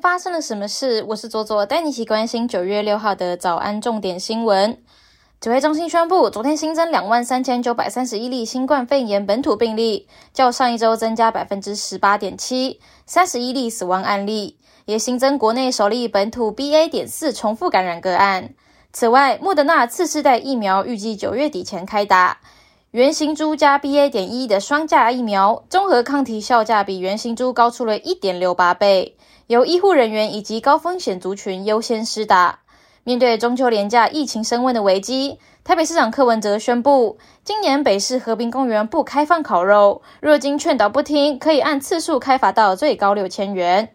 发生了什么事？我是左左，带你一起关心九月六号的早安重点新闻。指挥中心宣布，昨天新增两万三千九百三十一例新冠肺炎本土病例，较上一周增加百分之十八点七，三十一例死亡案例，也新增国内首例本土 BA. 点四重复感染个案。此外，莫德纳次世代疫苗预计九月底前开打。原型株加 BA. 点一的双价疫苗，综合抗体效价比原型株高出了一点六八倍，由医护人员以及高风险族群优先施打。面对中秋连假疫情升温的危机，台北市长柯文哲宣布，今年北市和平公园不开放烤肉，若经劝导不听，可以按次数开罚到最高六千元。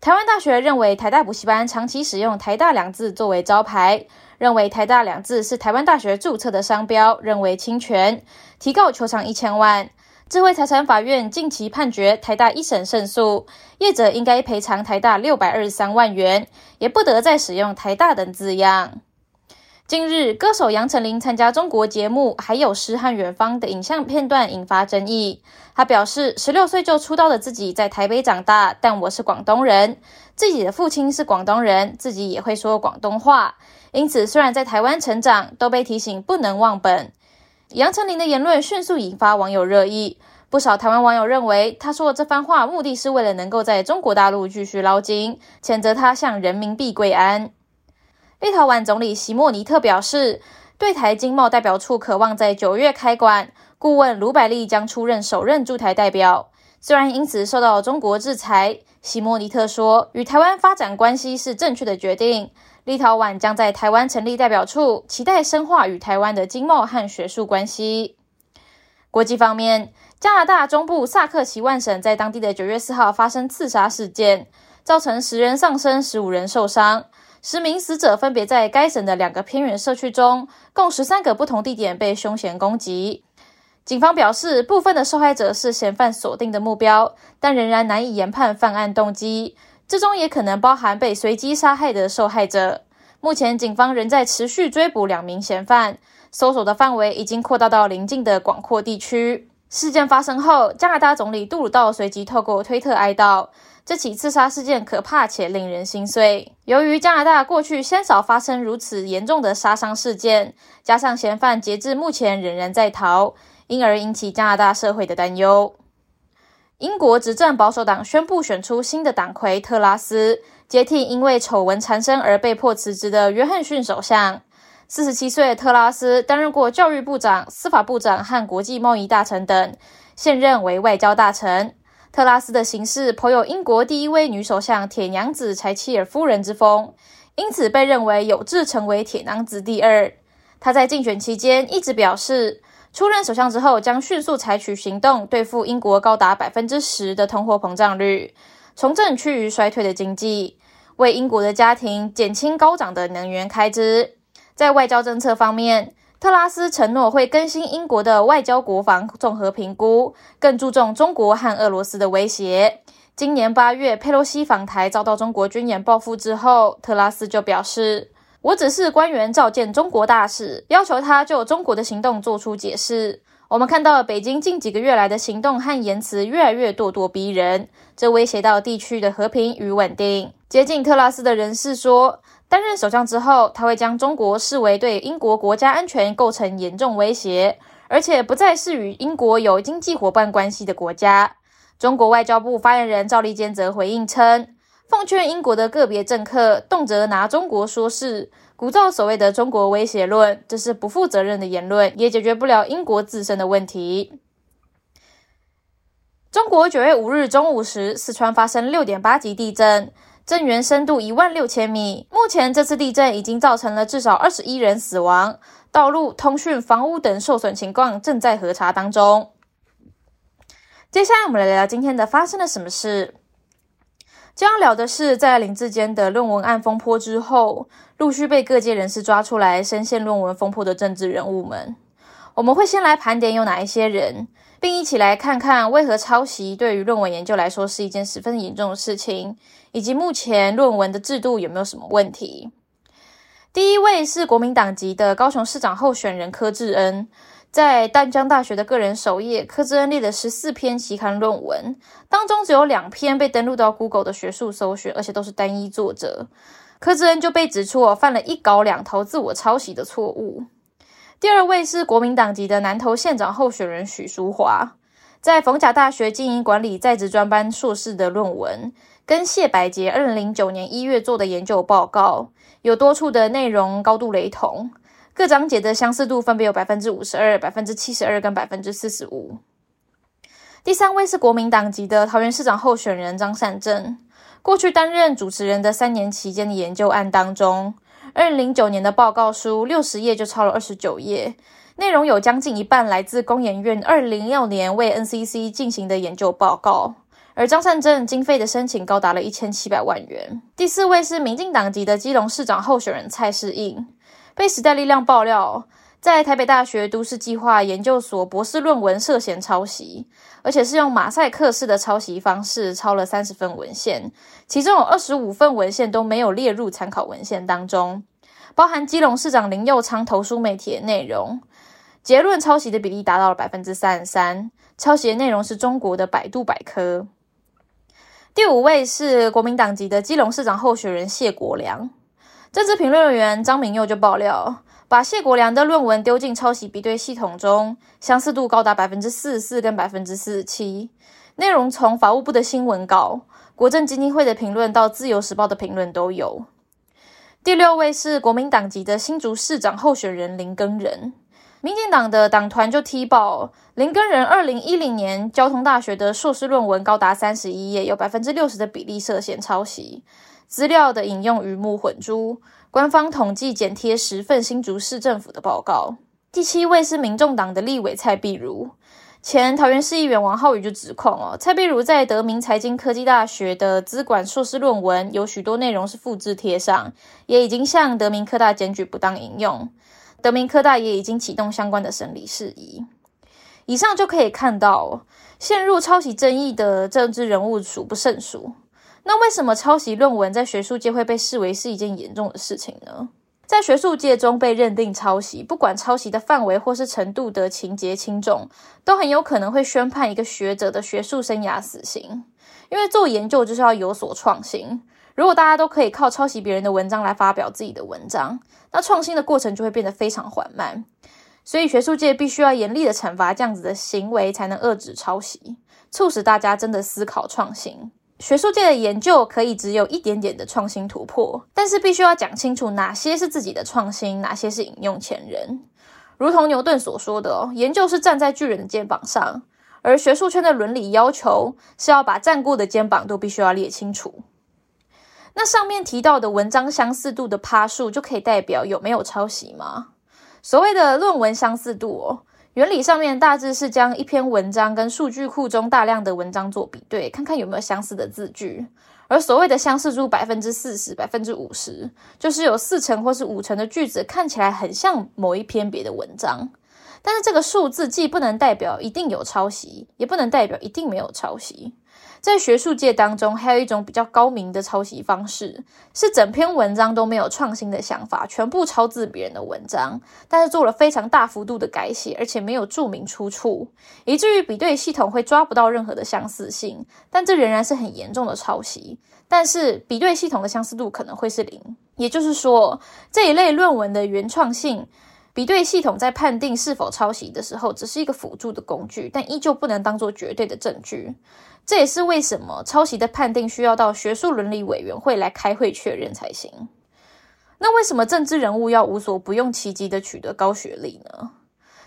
台湾大学认为台大补习班长期使用“台大”两字作为招牌。认为台大两字是台湾大学注册的商标，认为侵权，提告求偿一千万。智慧财产法院近期判决台大一审胜诉，业者应该赔偿台大六百二十三万元，也不得再使用台大等字样。近日，歌手杨丞琳参加中国节目《还有诗和远方》的影像片段引发争议。他表示，十六岁就出道的自己在台北长大，但我是广东人，自己的父亲是广东人，自己也会说广东话。因此，虽然在台湾成长，都被提醒不能忘本。杨丞琳的言论迅速引发网友热议，不少台湾网友认为他说的这番话目的是为了能够在中国大陆继续捞金，谴责他向人民币跪安。立陶宛总理席莫尼特表示，对台经贸代表处渴望在九月开馆，顾问卢百利将出任首任驻台代表。虽然因此受到中国制裁，席莫尼特说，与台湾发展关系是正确的决定。立陶宛将在台湾成立代表处，期待深化与台湾的经贸和学术关系。国际方面，加拿大中部萨克奇万省在当地的九月四号发生刺杀事件，造成十人丧生、十五人受伤。十名死者分别在该省的两个偏远社区中，共十三个不同地点被凶嫌攻击。警方表示，部分的受害者是嫌犯锁定的目标，但仍然难以研判犯案动机。之中也可能包含被随机杀害的受害者。目前，警方仍在持续追捕两名嫌犯，搜索的范围已经扩大到邻近的广阔地区。事件发生后，加拿大总理杜鲁道随即透过推特哀悼，这起刺杀事件可怕且令人心碎。由于加拿大过去鲜少发生如此严重的杀伤事件，加上嫌犯截至目前仍然在逃，因而引起加拿大社会的担忧。英国执政保守党宣布选出新的党魁特拉斯，接替因为丑闻缠身而被迫辞职的约翰逊首相。四十七岁的特拉斯担任过教育部长、司法部长和国际贸易大臣等，现任为外交大臣。特拉斯的行事颇有英国第一位女首相铁娘子柴契尔夫人之风，因此被认为有志成为铁娘子第二。他在竞选期间一直表示。出任首相之后，将迅速采取行动对付英国高达百分之十的通货膨胀率，重振趋于衰退的经济，为英国的家庭减轻高涨的能源开支。在外交政策方面，特拉斯承诺会更新英国的外交国防综合评估，更注重中国和俄罗斯的威胁。今年八月，佩洛西访台遭到中国军演报复之后，特拉斯就表示。我只是官员召见中国大使，要求他就中国的行动做出解释。我们看到北京近几个月来的行动和言辞越来越咄咄逼人，这威胁到地区的和平与稳定。接近特拉斯的人士说，担任首相之后，他会将中国视为对英国国家安全构成严重威胁，而且不再是与英国有经济伙伴关系的国家。中国外交部发言人赵立坚则回应称。奉劝英国的个别政客，动辄拿中国说事，鼓噪所谓的中国威胁论，这是不负责任的言论，也解决不了英国自身的问题。中国九月五日中午时，四川发生六点八级地震，震源深度一万六千米。目前，这次地震已经造成了至少二十一人死亡，道路、通讯、房屋等受损情况正在核查当中。接下来，我们来聊聊今天的发生了什么事。将要聊的是，在林志坚的论文案风波之后，陆续被各界人士抓出来深陷论文风波的政治人物们。我们会先来盘点有哪一些人，并一起来看看为何抄袭对于论文研究来说是一件十分严重的事情，以及目前论文的制度有没有什么问题。第一位是国民党籍的高雄市长候选人柯志恩。在淡江大学的个人首页，柯志恩列了十四篇期刊论文，当中只有两篇被登录到 Google 的学术搜寻，而且都是单一作者。柯志恩就被指出哦，犯了一稿两投、自我抄袭的错误。第二位是国民党籍的南投县长候选人许淑华，在逢甲大学经营管理在职专班硕士的论文，跟谢百杰二零零九年一月做的研究报告，有多处的内容高度雷同，各章节的相似度分别有百分之五十二、百分之七十二跟百分之四十五。第三位是国民党籍的桃园市长候选人张善政。过去担任主持人的三年期间的研究案当中，二零零九年的报告书六十页就超了二十九页，内容有将近一半来自工研院二零零六年为 NCC 进行的研究报告，而张善政经费的申请高达了一千七百万元。第四位是民进党籍的基隆市长候选人蔡世应，被时代力量爆料。在台北大学都市计划研究所博士论文涉嫌抄袭，而且是用马赛克式的抄袭方式抄了三十份文献，其中有二十五份文献都没有列入参考文献当中，包含基隆市长林佑昌投书媒体的内容。结论抄袭的比例达到了百分之三十三，抄袭的内容是中国的百度百科。第五位是国民党籍的基隆市长候选人谢国良，政治评论员张明佑就爆料。把谢国良的论文丢进抄袭比对系统中，相似度高达百分之四十四跟百分之四十七。内容从法务部的新闻稿、国政基金会的评论到自由时报的评论都有。第六位是国民党籍的新竹市长候选人林根仁，民进党的党团就踢爆林根仁二零一零年交通大学的硕士论文高达三十一页，有百分之六十的比例涉嫌抄袭，资料的引用鱼目混珠。官方统计剪贴十份新竹市政府的报告。第七位是民众党的立委蔡碧如，前桃园市议员王浩宇就指控哦，蔡碧如在德明财经科技大学的资管硕士论文有许多内容是复制贴上，也已经向德明科大检举不当引用，德明科大也已经启动相关的审理事宜。以上就可以看到，陷入抄袭争议的政治人物数不胜数。那为什么抄袭论文在学术界会被视为是一件严重的事情呢？在学术界中被认定抄袭，不管抄袭的范围或是程度的情节轻重，都很有可能会宣判一个学者的学术生涯死刑。因为做研究就是要有所创新，如果大家都可以靠抄袭别人的文章来发表自己的文章，那创新的过程就会变得非常缓慢。所以学术界必须要严厉的惩罚这样子的行为，才能遏制抄袭，促使大家真的思考创新。学术界的研究可以只有一点点的创新突破，但是必须要讲清楚哪些是自己的创新，哪些是引用前人。如同牛顿所说的哦，研究是站在巨人的肩膀上，而学术圈的伦理要求是要把站过的肩膀都必须要列清楚。那上面提到的文章相似度的趴数，就可以代表有没有抄袭吗？所谓的论文相似度哦。原理上面大致是将一篇文章跟数据库中大量的文章做比对，看看有没有相似的字句。而所谓的相似度百分之四十、百分之五十，就是有四成或是五成的句子看起来很像某一篇别的文章。但是这个数字既不能代表一定有抄袭，也不能代表一定没有抄袭。在学术界当中，还有一种比较高明的抄袭方式，是整篇文章都没有创新的想法，全部抄自别人的文章，但是做了非常大幅度的改写，而且没有注明出处，以至于比对系统会抓不到任何的相似性。但这仍然是很严重的抄袭，但是比对系统的相似度可能会是零。也就是说，这一类论文的原创性。比对系统在判定是否抄袭的时候，只是一个辅助的工具，但依旧不能当做绝对的证据。这也是为什么抄袭的判定需要到学术伦理委员会来开会确认才行。那为什么政治人物要无所不用其极的取得高学历呢？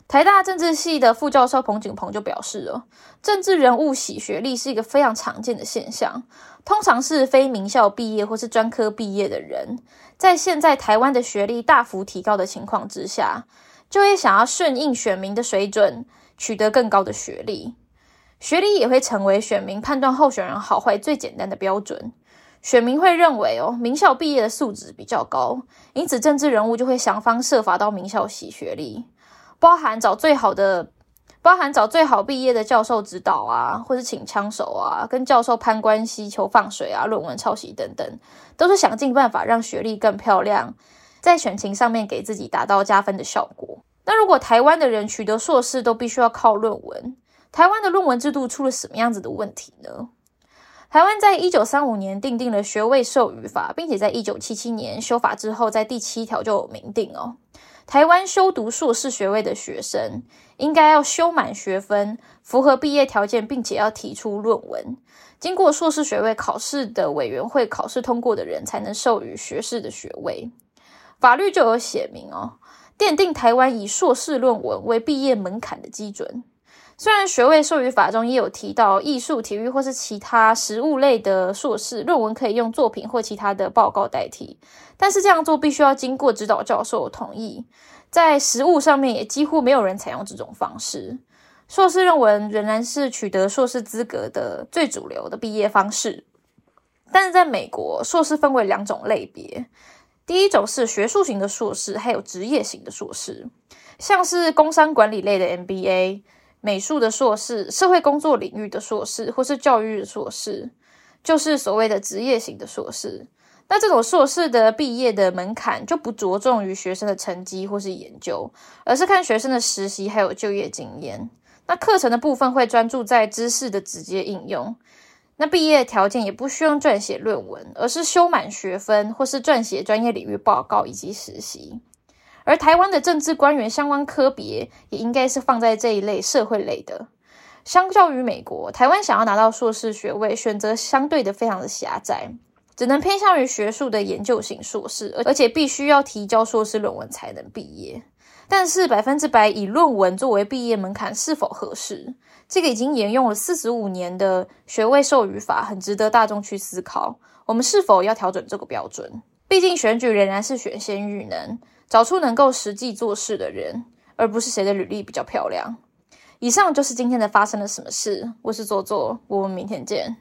台大政治系的副教授彭景鹏就表示了，政治人物洗学历是一个非常常见的现象，通常是非名校毕业或是专科毕业的人，在现在台湾的学历大幅提高的情况之下，就会想要顺应选民的水准，取得更高的学历。学历也会成为选民判断候选人好坏最简单的标准。选民会认为哦，名校毕业的素质比较高，因此政治人物就会想方设法到名校洗学历。包含找最好的，包含找最好毕业的教授指导啊，或是请枪手啊，跟教授攀关系、求放水啊，论文抄袭等等，都是想尽办法让学历更漂亮，在选情上面给自己达到加分的效果。那如果台湾的人取得硕士都必须要靠论文，台湾的论文制度出了什么样子的问题呢？台湾在一九三五年订定了学位授予法，并且在一九七七年修法之后，在第七条就有明定哦，台湾修读硕士学位的学生应该要修满学分，符合毕业条件，并且要提出论文，经过硕士学位考试的委员会考试通过的人才能授予学士的学位。法律就有写明哦，奠定台湾以硕士论文为毕业门槛的基准。虽然学位授予法中也有提到，艺术、体育或是其他实务类的硕士论文可以用作品或其他的报告代替，但是这样做必须要经过指导教授同意。在实务上面，也几乎没有人采用这种方式。硕士论文仍然是取得硕士资格的最主流的毕业方式。但是在美国，硕士分为两种类别，第一种是学术型的硕士，还有职业型的硕士，像是工商管理类的 MBA。美术的硕士、社会工作领域的硕士，或是教育的硕士，就是所谓的职业型的硕士。那这种硕士的毕业的门槛就不着重于学生的成绩或是研究，而是看学生的实习还有就业经验。那课程的部分会专注在知识的直接应用。那毕业条件也不需要撰写论文，而是修满学分或是撰写专业领域报告以及实习。而台湾的政治官员相关科别也应该是放在这一类社会类的。相较于美国，台湾想要拿到硕士学位，选择相对的非常的狭窄，只能偏向于学术的研究型硕士，而且必须要提交硕士论文才能毕业。但是百分之百以论文作为毕业门槛是否合适？这个已经沿用了四十五年的学位授予法，很值得大众去思考。我们是否要调整这个标准？毕竟选举仍然是选先育能。找出能够实际做事的人，而不是谁的履历比较漂亮。以上就是今天的发生了什么事。我是左左，我们明天见。